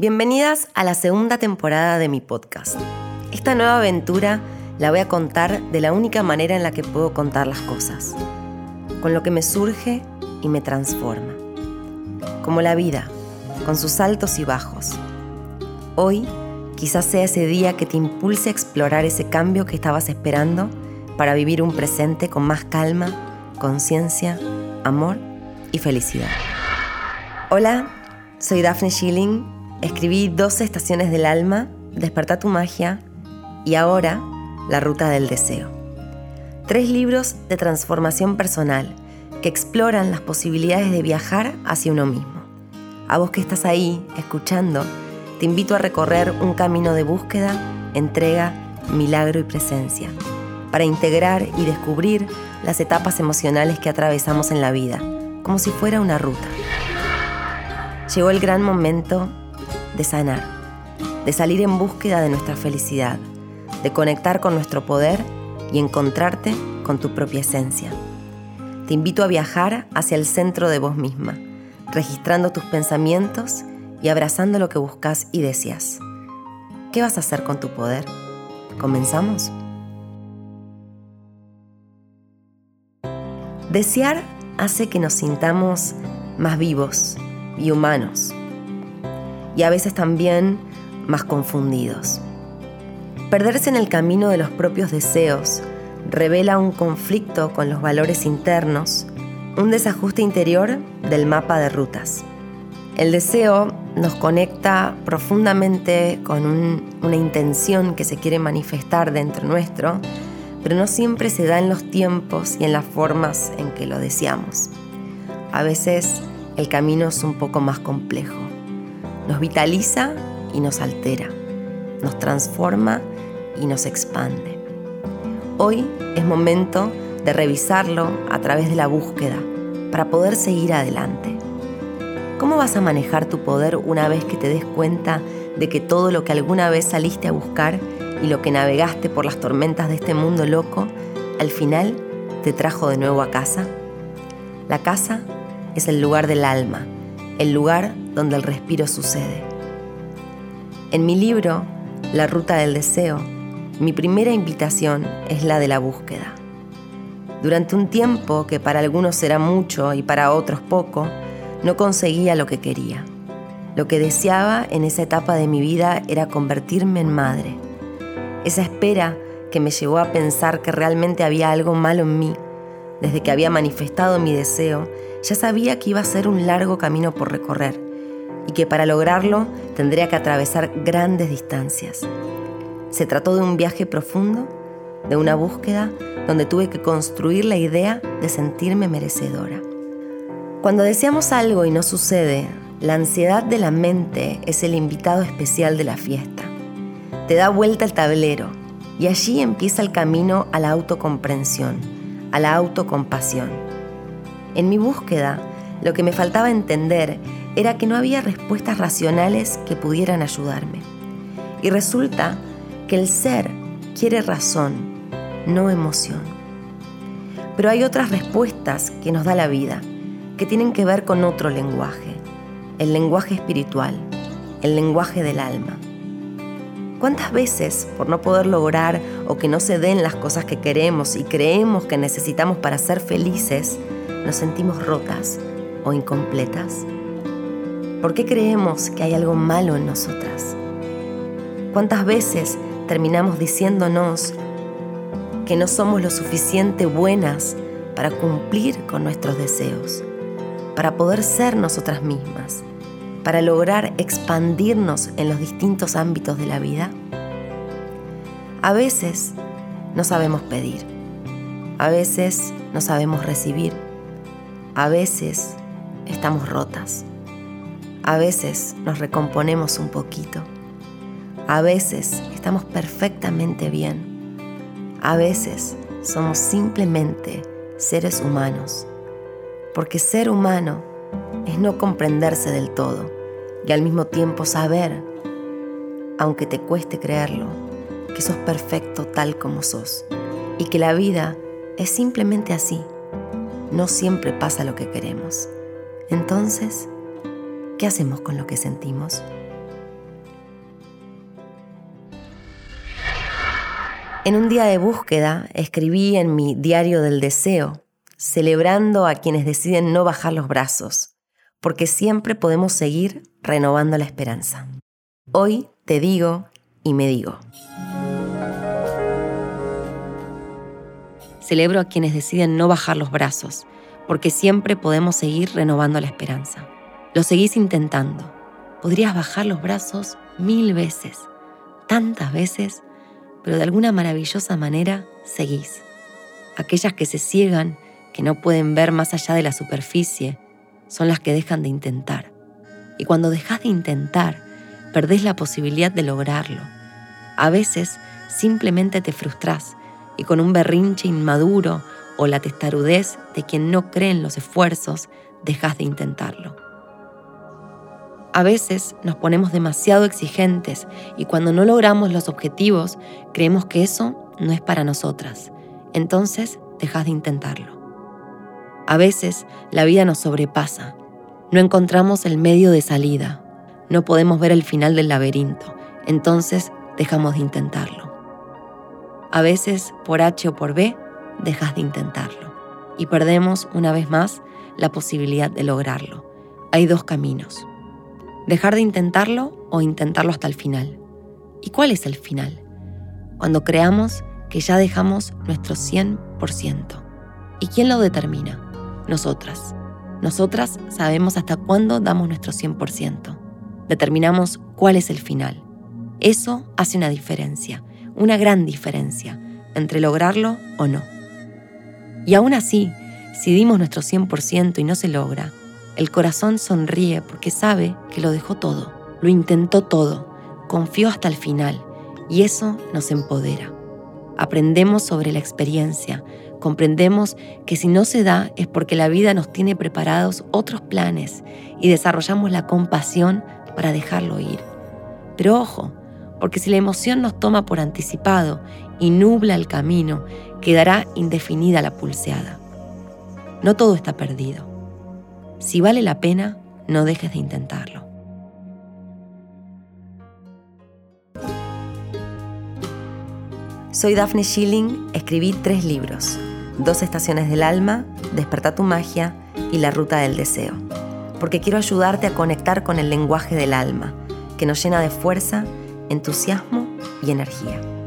Bienvenidas a la segunda temporada de mi podcast. Esta nueva aventura la voy a contar de la única manera en la que puedo contar las cosas, con lo que me surge y me transforma. Como la vida, con sus altos y bajos. Hoy quizás sea ese día que te impulse a explorar ese cambio que estabas esperando para vivir un presente con más calma, conciencia, amor y felicidad. Hola, soy Daphne Schilling, escribí 12 estaciones del alma, Desperta tu magia y ahora La ruta del deseo. Tres libros de transformación personal que exploran las posibilidades de viajar hacia uno mismo. A vos que estás ahí, escuchando, te invito a recorrer un camino de búsqueda, entrega, milagro y presencia, para integrar y descubrir las etapas emocionales que atravesamos en la vida, como si fuera una ruta. Llegó el gran momento de sanar, de salir en búsqueda de nuestra felicidad, de conectar con nuestro poder y encontrarte con tu propia esencia. Te invito a viajar hacia el centro de vos misma, registrando tus pensamientos y abrazando lo que buscas y deseas. ¿Qué vas a hacer con tu poder? ¿Comenzamos? Desear hace que nos sintamos más vivos y humanos, y a veces también más confundidos. Perderse en el camino de los propios deseos revela un conflicto con los valores internos, un desajuste interior del mapa de rutas. El deseo nos conecta profundamente con una intención que se quiere manifestar dentro nuestro, pero no siempre se da en los tiempos y en las formas en que lo deseamos. A veces el camino es un poco más complejo. Nos vitaliza y nos altera, nos transforma y nos expande. Hoy es momento de revisarlo a través de la búsqueda para poder seguir adelante. ¿Cómo vas a manejar tu poder una vez que te des cuenta de que todo lo que alguna vez saliste a buscar y lo que navegaste por las tormentas de este mundo loco, al final te trajo de nuevo a casa? La casa es el lugar del alma, el lugar donde el respiro sucede. En mi libro, La Ruta del Deseo, mi primera invitación es la de la búsqueda. Durante un tiempo que para algunos será mucho y para otros poco, no conseguía lo que quería. Lo que deseaba en esa etapa de mi vida era convertirme en madre. Esa espera que me llevó a pensar que realmente había algo malo en mí, desde que había manifestado mi deseo, ya sabía que iba a ser un largo camino por recorrer y que para lograrlo tendría que atravesar grandes distancias. Se trató de un viaje profundo, de una búsqueda donde tuve que construir la idea de sentirme merecedora. Cuando deseamos algo y no sucede, la ansiedad de la mente es el invitado especial de la fiesta. Te da vuelta el tablero y allí empieza el camino a la autocomprensión, a la autocompasión. En mi búsqueda, lo que me faltaba entender era que no había respuestas racionales que pudieran ayudarme. Y resulta que el ser quiere razón, no emoción. Pero hay otras respuestas que nos da la vida que tienen que ver con otro lenguaje, el lenguaje espiritual, el lenguaje del alma. ¿Cuántas veces, por no poder lograr o que no se den las cosas que queremos y creemos que necesitamos para ser felices, nos sentimos rotas o incompletas? ¿Por qué creemos que hay algo malo en nosotras? ¿Cuántas veces terminamos diciéndonos que no somos lo suficiente buenas para cumplir con nuestros deseos? para poder ser nosotras mismas, para lograr expandirnos en los distintos ámbitos de la vida? A veces no sabemos pedir, a veces no sabemos recibir, a veces estamos rotas, a veces nos recomponemos un poquito, a veces estamos perfectamente bien, a veces somos simplemente seres humanos porque ser humano es no comprenderse del todo y al mismo tiempo saber, aunque te cueste creerlo, que sos perfecto tal como sos y que la vida es simplemente así. No siempre pasa lo que queremos. Entonces, ¿Qué hacemos con lo que sentimos? En un día de búsqueda escribí en mi diario del deseo, celebrando a quienes deciden no bajar los brazos, porque siempre podemos seguir renovando la esperanza. Hoy te digo y me digo. Celebro a quienes deciden no bajar los brazos, porque siempre podemos seguir renovando la esperanza. Lo seguís intentando. Podrías bajar los brazos mil veces, tantas veces, pero de alguna maravillosa manera seguís. Aquellas que se ciegan, que no pueden ver más allá de la superficie, son las que dejan de intentar. Y cuando dejas de intentar, perdés la posibilidad de lograrlo. A veces simplemente te frustras y con un berrinche inmaduro o la testarudez de quien no cree en los esfuerzos, dejas de intentarlo. A veces nos ponemos demasiado exigentes y cuando no logramos los objetivos creemos que eso no es para nosotras. Entonces dejas de intentarlo. A veces la vida nos sobrepasa. No encontramos el medio de salida. No podemos ver el final del laberinto. Entonces dejamos de intentarlo. A veces, por H o por B, dejas de intentarlo. Y perdemos una vez más la posibilidad de lograrlo. Hay dos caminos dejar de intentarlo o intentarlo hasta el final. ¿Y cuál es el final? Cuando creamos que ya dejamos nuestro 100%. ¿Y quién lo determina? Nosotras. Nosotras sabemos hasta cuándo damos nuestro 100%. Determinamos cuál es el final. Eso hace una diferencia, una gran diferencia, entre lograrlo o no. Y aún así, si dimos nuestro 100% y no se logra, el corazón sonríe porque sabe que lo dejó todo, lo intentó todo, confió hasta el final y eso nos empodera. Aprendemos sobre la experiencia, comprendemos que si no se da es porque la vida nos tiene preparados otros planes y desarrollamos la compasión para dejarlo ir. Pero ojo, porque si la emoción nos toma por anticipado y nubla el camino, quedará indefinida la pulseada. No todo está perdido. Si vale la pena, no dejes de intentarlo. Soy Daphne Schilling, escribí tres libros, Dos estaciones del alma, Desperta tu magia y La ruta del deseo, porque quiero ayudarte a conectar con el lenguaje del alma, que nos llena de fuerza, entusiasmo y energía.